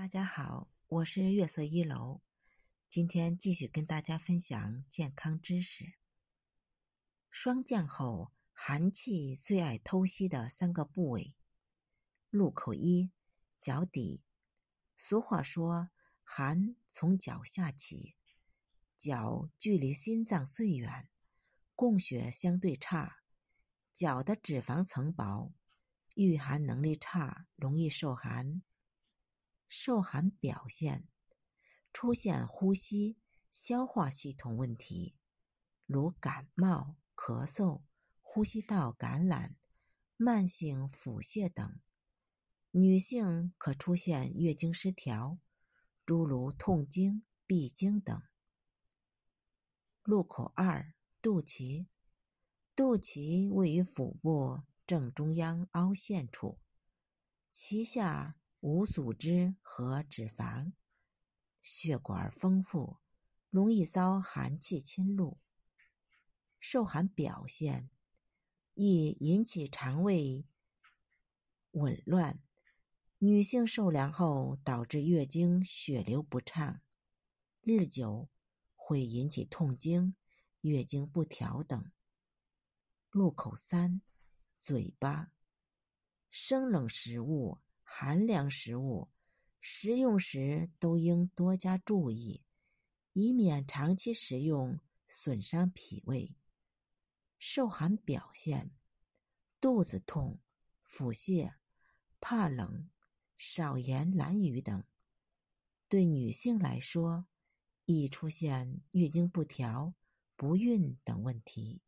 大家好，我是月色一楼，今天继续跟大家分享健康知识。霜降后，寒气最爱偷袭的三个部位：路口一，脚底。俗话说，寒从脚下起，脚距离心脏最远，供血相对差，脚的脂肪层薄，御寒能力差，容易受寒。受寒表现出现呼吸、消化系统问题，如感冒、咳嗽、呼吸道感染、慢性腹泻等。女性可出现月经失调，诸如痛经、闭经等。入口二，肚脐，肚脐位于腹部正中央凹陷处，脐下。无组织和脂肪，血管丰富，容易遭寒气侵入。受寒表现易引起肠胃紊乱，女性受凉后导致月经血流不畅，日久会引起痛经、月经不调等。入口三，嘴巴，生冷食物。寒凉食物食用时都应多加注意，以免长期食用损伤脾胃。受寒表现：肚子痛、腹泻、怕冷、少言懒语等。对女性来说，易出现月经不调、不孕等问题。